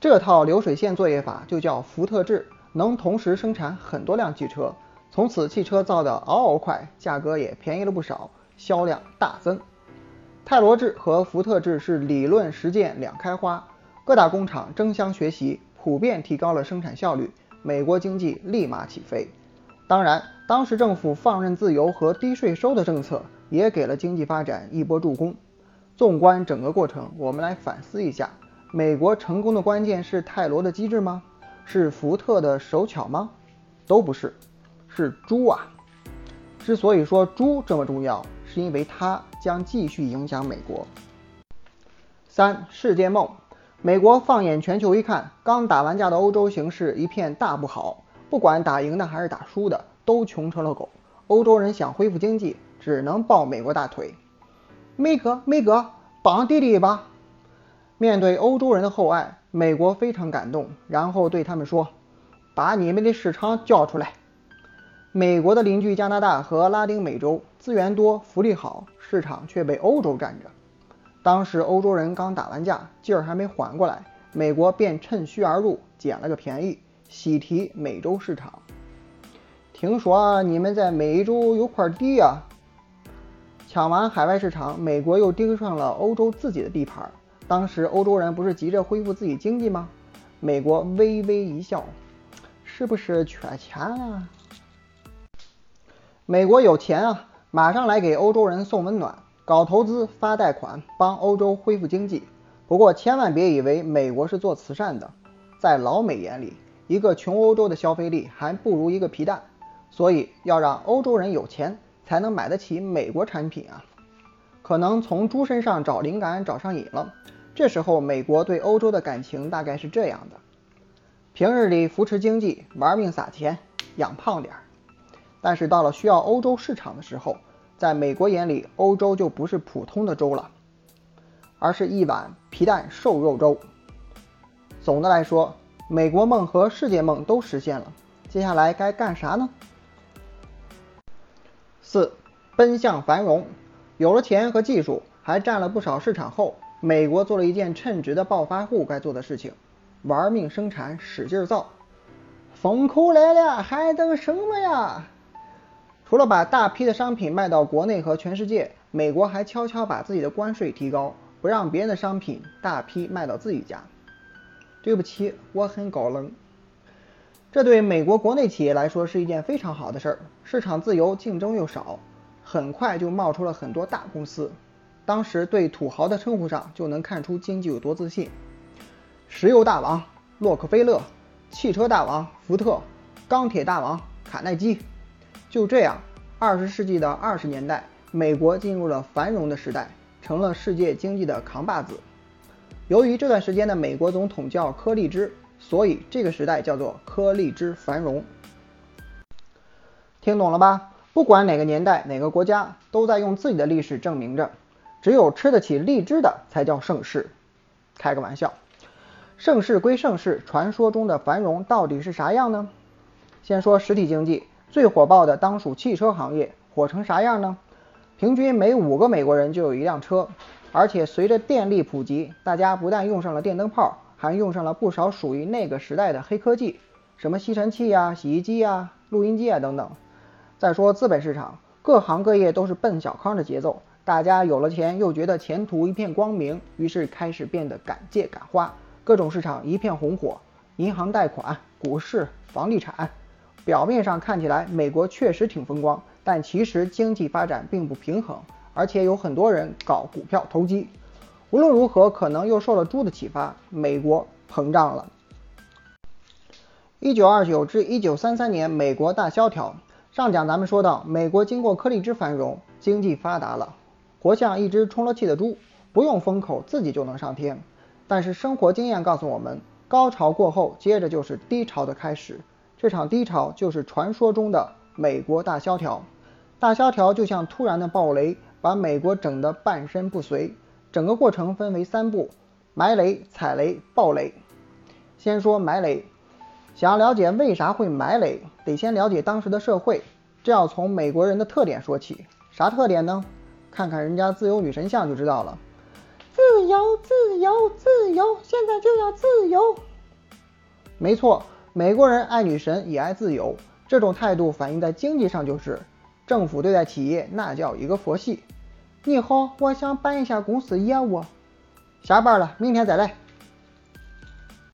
这套流水线作业法就叫福特制，能同时生产很多辆汽车，从此汽车造得嗷嗷快，价格也便宜了不少，销量大增。泰罗制和福特制是理论实践两开花，各大工厂争相学习，普遍提高了生产效率，美国经济立马起飞。当然，当时政府放任自由和低税收的政策也给了经济发展一波助攻。纵观整个过程，我们来反思一下：美国成功的关键是泰罗的机智吗？是福特的手巧吗？都不是，是猪啊！之所以说猪这么重要，是因为它将继续影响美国。三世界梦，美国放眼全球一看，刚打完架的欧洲形势一片大不好。不管打赢的还是打输的，都穷成了狗。欧洲人想恢复经济，只能抱美国大腿。梅哥，梅哥，帮弟弟一把。面对欧洲人的厚爱，美国非常感动，然后对他们说：“把你们的市场交出来。”美国的邻居加拿大和拉丁美洲资源多、福利好，市场却被欧洲占着。当时欧洲人刚打完架，劲儿还没缓过来，美国便趁虚而入，捡了个便宜。喜提美洲市场，听说你们在美洲有块地呀？抢完海外市场，美国又盯上了欧洲自己的地盘。当时欧洲人不是急着恢复自己经济吗？美国微微一笑，是不是缺钱啊？美国有钱啊，马上来给欧洲人送温暖，搞投资、发贷款，帮欧洲恢复经济。不过千万别以为美国是做慈善的，在老美眼里。一个穷欧洲的消费力还不如一个皮蛋，所以要让欧洲人有钱才能买得起美国产品啊。可能从猪身上找灵感找上瘾了，这时候美国对欧洲的感情大概是这样的：平日里扶持经济，玩命撒钱，养胖点儿。但是到了需要欧洲市场的时候，在美国眼里，欧洲就不是普通的粥了，而是一碗皮蛋瘦肉粥。总的来说。美国梦和世界梦都实现了，接下来该干啥呢？四，奔向繁荣。有了钱和技术，还占了不少市场后，美国做了一件称职的暴发户该做的事情：玩命生产，使劲造。风口来了，还等什么呀？除了把大批的商品卖到国内和全世界，美国还悄悄把自己的关税提高，不让别人的商品大批卖到自己家。对不起，我很高冷。这对美国国内企业来说是一件非常好的事儿，市场自由，竞争又少，很快就冒出了很多大公司。当时对土豪的称呼上就能看出经济有多自信：石油大王洛克菲勒，汽车大王福特，钢铁大王卡耐基。就这样，二十世纪的二十年代，美国进入了繁荣的时代，成了世界经济的扛把子。由于这段时间的美国总统叫柯立芝，所以这个时代叫做柯立芝繁荣。听懂了吧？不管哪个年代、哪个国家，都在用自己的历史证明着，只有吃得起荔枝的才叫盛世。开个玩笑，盛世归盛世，传说中的繁荣到底是啥样呢？先说实体经济，最火爆的当属汽车行业，火成啥样呢？平均每五个美国人就有一辆车。而且随着电力普及，大家不但用上了电灯泡，还用上了不少属于那个时代的黑科技，什么吸尘器呀、洗衣机呀、录音机啊等等。再说资本市场，各行各业都是奔小康的节奏，大家有了钱又觉得前途一片光明，于是开始变得敢借敢花，各种市场一片红火，银行贷款、股市、房地产。表面上看起来美国确实挺风光，但其实经济发展并不平衡。而且有很多人搞股票投机，无论如何，可能又受了猪的启发，美国膨胀了。一九二九至一九三三年，美国大萧条。上讲咱们说到，美国经过柯立芝繁荣，经济发达了，活像一只充了气的猪，不用封口，自己就能上天。但是生活经验告诉我们，高潮过后，接着就是低潮的开始。这场低潮就是传说中的美国大萧条。大萧条就像突然的暴雷。把美国整得半身不遂，整个过程分为三步：埋雷、踩雷、暴雷。先说埋雷，想要了解为啥会埋雷，得先了解当时的社会。这要从美国人的特点说起。啥特点呢？看看人家自由女神像就知道了。自由，自由，自由，现在就要自由。没错，美国人爱女神也爱自由，这种态度反映在经济上就是，政府对待企业那叫一个佛系。你好，我想办一下公司业务。下班了，明天再来。